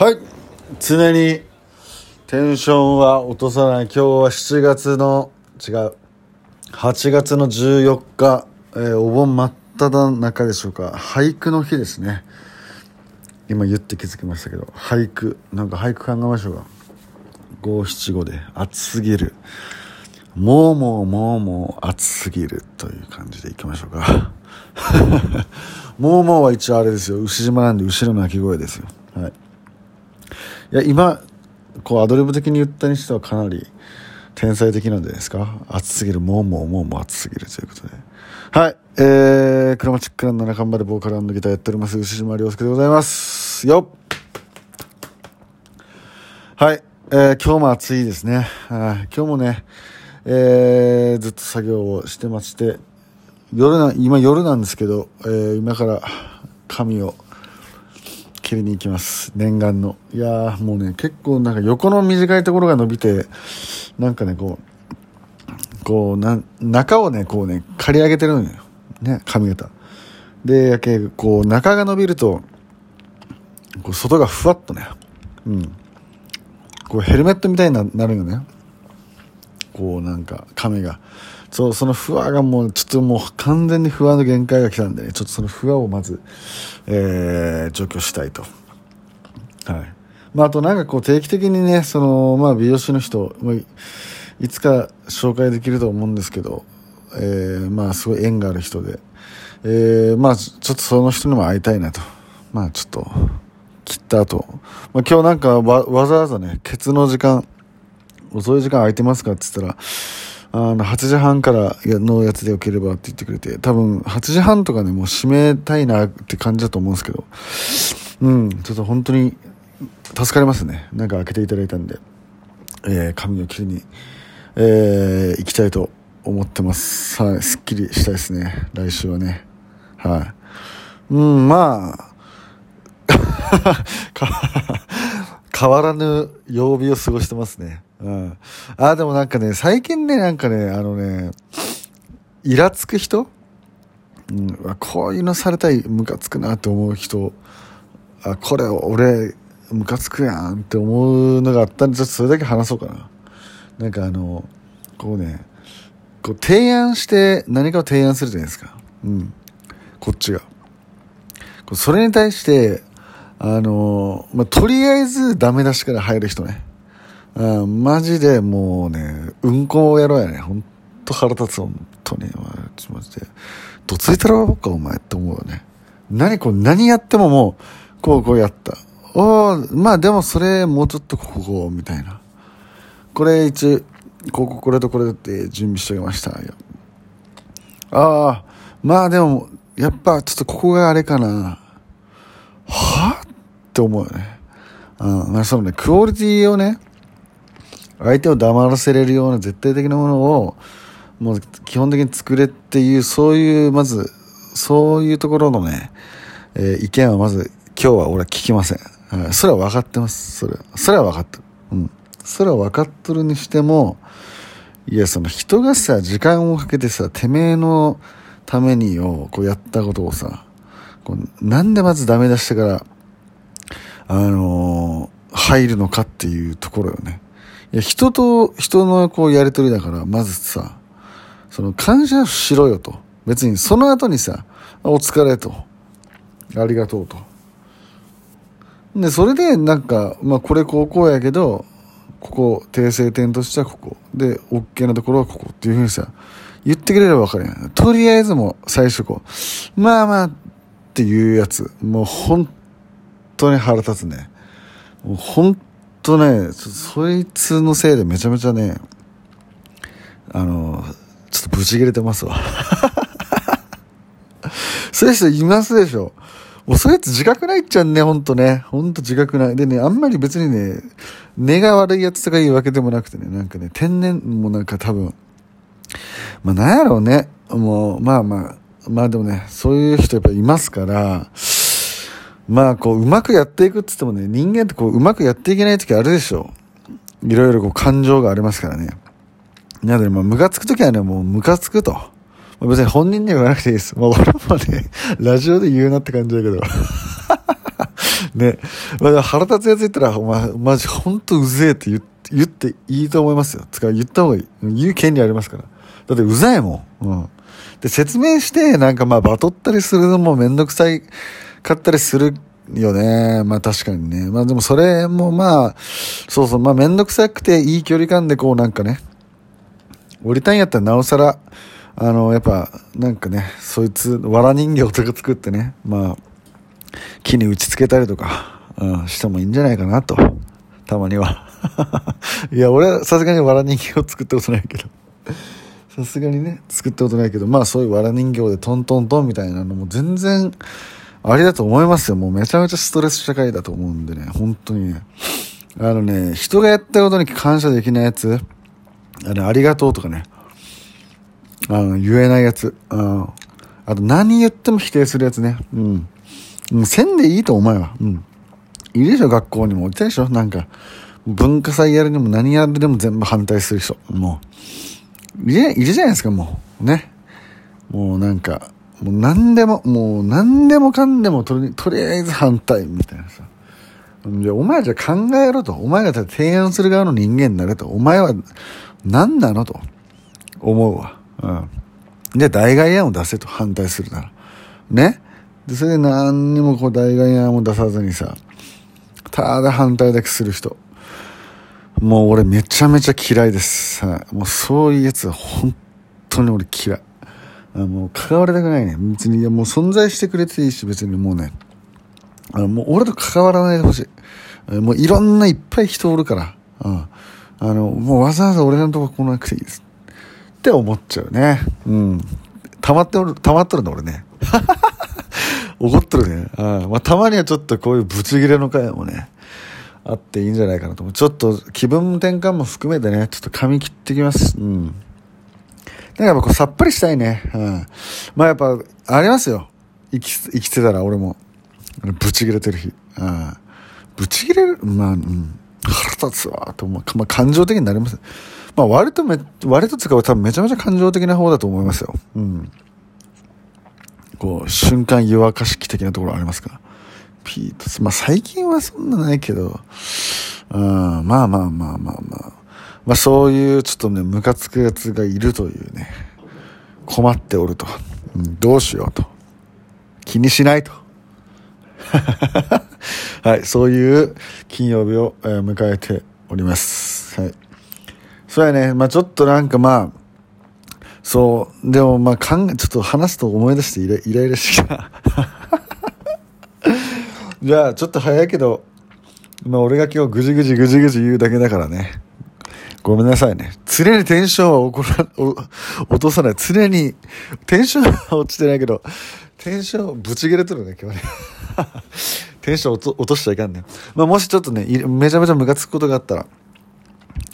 はい。常にテンションは落とさない。今日は7月の違う。8月の14日、えーお盆真っ只中でしょうか。俳句の日ですね。今言って気づきましたけど。俳句。なんか俳句考えましょうか。五七五で。暑すぎる。もうもうもうもう暑すぎるという感じでいきましょうか。もうもうは一応あれですよ。牛島なんで後ろの鳴き声ですよ。いや今こうアドリブ的に言ったにしてはかなり天才的なんじゃないですか？暑すぎるもうもうもうもう暑すぎるということで。はいえー、クロマチックランの仲間でボーカルギターやっております牛島亮介でございます。よっ。はい、えー今日も暑いですね。はい今日もね、えーずっと作業をしてまして、夜な、今夜なんですけど、えー今から髪を切りに行きます。念願の。いやーもうね、結構なんか横の短いところが伸びて、なんかね、こう、こう、な、中をね、こうね、刈り上げてるのよ。ね、髪型。で、やけ、こう、中が伸びると、こう外がふわっとね、うん。こうヘルメットみたいにななるよね。こうなんか髪が。そう、そのふわがもうちょっともう完全にふわの限界が来たんでね、ちょっとそのふわをまず、えー、除去したいと。はい。まああとなんかこう定期的にね、その、まあ美容師の人、まあいいつか紹介できると思うんですけど、えー、まあすごい縁がある人で、えー、まあちょっとその人にも会いたいなと。まあちょっと、切った後、まあ、今日なんかわわざわざね、ケツの時間、遅い時間空いてますかって言ったら、あの、8時半からのやつでよければって言ってくれて、多分8時半とかね、もう閉めたいなって感じだと思うんですけど、うん、ちょっと本当に助かりますね。なんか開けていただいたんで、えー、髪を切りに、えー、行きたいと思ってます。はい、すっきりしたいですね。来週はね。はい。うん、まあ、変わらぬ曜日を過ごしてますね。うん。あ、でもなんかね、最近ね、なんかね、あのね、イラつく人？うん、こういうのされたい、ムカつくなって思う人、あ、これ俺、ムカつくやんって思うのがあったんで、ちょっとそれだけ話そうかな。なんかあの、こうね、こう提案して何かを提案するじゃないですか。うん。こっちが。こそれに対して、あのまあ、とりあえずダメ出しから入る人ね。うん、マジでもうね、うんこやろうやね。ほんと腹立つ、ほんとに。まあちょマジで。どついたろうか、お前って思うよね。何こう、何やってももう、こう、こうやった。おまあでもそれ、もうちょっとここ、みたいな。これ一、ここ、これとこれって準備しておきました。ああ、まあでも、やっぱちょっとここがあれかな。はって思うよね。うん、まあそのね、クオリティをね、相手を黙らせれるような絶対的なものを、もう基本的に作れっていう、そういう、まず、そういうところのね、えー意見はまず、今日は俺は聞きません。はいそれは分かってます。それは。それは分かってる。うん。それは分かっとるにしても、いや、その人がさ、時間をかけてさ、てめえのためにを、こうやったことをさ、こうなんでまずダメ出してから、あのー入るのかっていうところよね。いや、人と人のこうやりとりだから、まずさ、その感謝しろよと。別にその後にさ、お疲れと。ありがとうと。で、それでなんか、まあこれこうこうやけど、ここ、訂正点としてはここ。で、OK なところはここっていうふうにさ、言ってくれればわかるやん。とりあえずも最初こう、まあまあっていうやつ、もう本当に腹立つね。もう本当ね、ちょそいつのせいでめちゃめちゃね、あの、ちょっとブチ切れてますわ。そういう人いますでしょ。もうそういうやつ自覚ないっちゃんね、ほんとね。ほんと自覚ない。でね、あんまり別にね、根が悪いやつとかいうわけでもなくてね、なんかね、天然、もなんか多分、まあなんやろうね。もう、まあまあ、まあでもね、そういう人やっぱいますから、まあこう、うまくやっていくって言ってもね、人間ってこう、うまくやっていけない時あるでしょ。いろいろこう、感情がありますからね。なので、まあ、ムカつく時はね、もうムカつくと。まあ別に本人には言わなくていいです。まあ俺もね、ラジオで言うなって感じだけど。ね。まあ、腹立つやつ言ったら、お前、マジほんとうぜえって言って、言っていいと思いますよ。つか、言った方がいい。言う権利ありますから。だってうざいもん。うん。で、説明して、なんかまあ、バトったりするのもめんどくさいかったりするよね。まあ確かにね。まあでもそれもまあ、そうそう、まあめんどくさくていい距離感でこうなんかね、降りたいんやったらなおさら、あの、やっぱ、なんかね、そいつ、藁人形とか作ってね、まあ、木に打ち付けたりとか、うん、してもいいんじゃないかなと。たまには。いや、俺はさすがに藁人形を作ったことないけど。さすがにね、作ったことないけど、まあそういう藁人形でトントントンみたいなのも全然、ありだと思いますよ。もうめちゃめちゃストレス社会だと思うんでね、本当にね。あのね、人がやったことに感謝できないやつ、あの、ありがとうとかね、あの、言えないやつ、うん。あと何言っても否定するやつね、うん。う、せんでいいと思うわ。うん。いるでしょ、学校にも。いたでしょなんか、文化祭やるにも何やるでも全部反対する人。もう。いる、いるじゃないですか、もう。ね。もうなんか、もう何でも、もう何でもかんでもとり、とりあえず反対みたいなさ。じゃお前じゃ考えろと。お前が提案する側の人間になれと。お前は何なのと思うわ。うん。で、代替案を出せと反対するなら。ね。で、それで何にもこう代替案を出さずにさ、ただ反対だけする人。もう俺めちゃめちゃ嫌いです。はい。もうそういうやつは本当に俺嫌い。あもう関わりたくないね。別に、いやもう存在してくれていいし、別にもうね。あの、もう俺と関わらないでほしい。もういろんないっぱい人おるから。うん。あの、もうわざわざ俺のとこ来なくていいです。って思っちゃうね。うん。溜まっておる、溜まっとるんだ俺ね。怒っとるね。あまあ、たまにはちょっとこういうブチギレの回もね、あっていいんじゃないかなと思う。ちょっと気分転換も含めてね、ちょっと髪切ってきます。うん。かやっぱこうさっぱりしたいね。うん。まあやっぱ、ありますよ。生き、生きてたら俺も。ブチ切れてる日。うん。ブチ切れる？まあ、うん。腹立つわ、と思う。まあ感情的になります。まあ割とめ、割と使う多分めちゃめちゃ感情的な方だと思いますよ。うん。こう、瞬間湯沸かし器的なところありますか？ピート、まあ最近はそんなないけど、うん、まあまあまあまあまあ。まあそういうちょっとね、ムカつくやつがいるというね、困っておると。うん、どうしようと。気にしないと。はい、そういう金曜日を、え、迎えております。はい。そうやね、まあちょっとなんかまあ、そう、でもまあ考え、ちょっと話すと思い出してイライライラしてきた。じゃあちょっと早いけど、まあ俺が今日ぐじぐじぐじぐじ言うだけだからね。ごめんなさいね。常にテンションは起こら、落とさない。常に、テンションは落ちてないけど、テンションぶち切れとるね、今日ね。テンション落と落としちゃいかんね。まあ、もしちょっとね、めちゃめちゃムカつくことがあったら、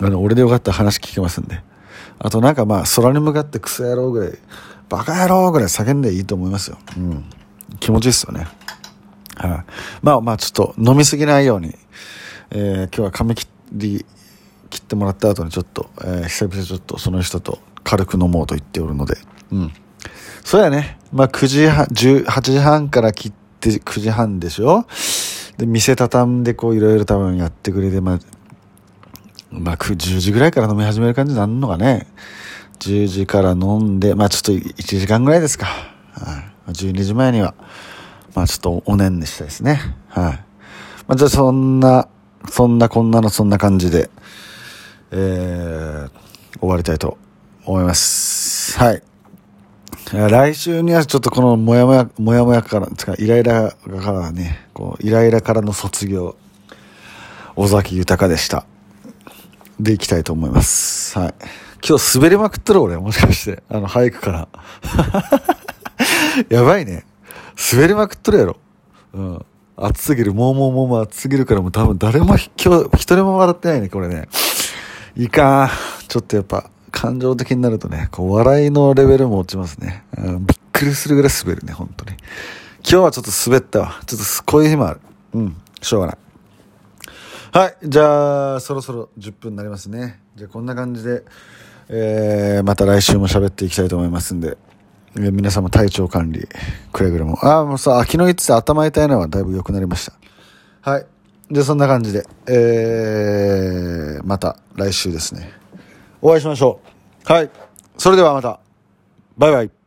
あの、俺でよかったら話聞けますんで。あとなんかまあ、空に向かってクソ野郎ぐらい、バカ野郎ぐらい叫んでいいと思いますよ。うん。気持ちいいっすよね。はい、あ、まあまあ、ちょっと飲みすぎないように、えー、今日は髪切り、切ってもらった後にちょっと、えー、久々ちょっとその人と軽く飲もうと言っておるので、うん。そうやね。まあ9時半、18時半から切って9時半でしょ？で、店畳んでこういろいろ多分やってくれて、まあ、まあ、10時ぐらいから飲み始める感じになるのかね。10時から飲んで、まあちょっと1時間ぐらいですか。はい。12時前には、まあちょっとおねんねしたいですね。はい。まあじゃあそんな、そんなこんなのそんな感じで、えー、終わりたいと思います。はい。来週にはちょっとこのもやもや、もやもやから、つかイライラからね、こう、イライラからの卒業、尾崎豊でした。でいきたいと思います。はい。今日滑りまくってる俺、もしかして。あの、俳句から。やばいね。滑りまくっとるやろ。うん。暑すぎる。もうもうもうもう暑すぎるからもう多分誰も今日、一人も笑ってないね、これね。いいかちょっとやっぱ、感情的になるとね、こう、笑いのレベルも落ちますね。うん、びっくりするぐらい滑るね、本当に。今日はちょっと滑ったわ。ちょっとこういう日もある。うん、しょうがない。はい。じゃあ、そろそろ10分になりますね。じゃあ、こんな感じで、えー、また来週も喋っていきたいと思いますんで、皆さんも体調管理、くれぐれも。ああ、もうさ、昨日言ってた頭痛いのはだいぶ良くなりました。はい。で、そんな感じで、えー、また来週ですね。お会いしましょう。はい。それではまた。バイバイ。